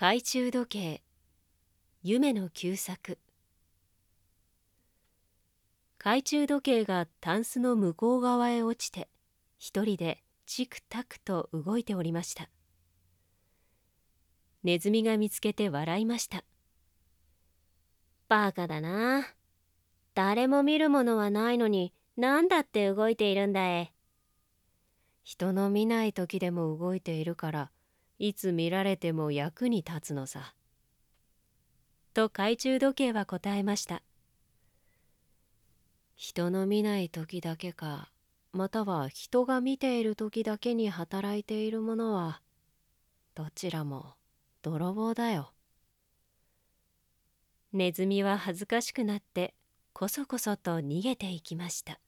懐中時計。夢の旧作。懐中時計がタンスの向こう側へ落ちて一人でチクタクと動いておりました。ネズミが見つけて笑いました。バカだな。誰も見るものはないのに何だって動いているんだい人の見ない時でも動いているからいつ見られても役に立つのさ。と懐中時計は答えました。人の見ない時だけかまたは人が見ている時だけに働いているものはどちらも泥棒だよ。ネズミは恥ずかしくなってこそこそと逃げていきました。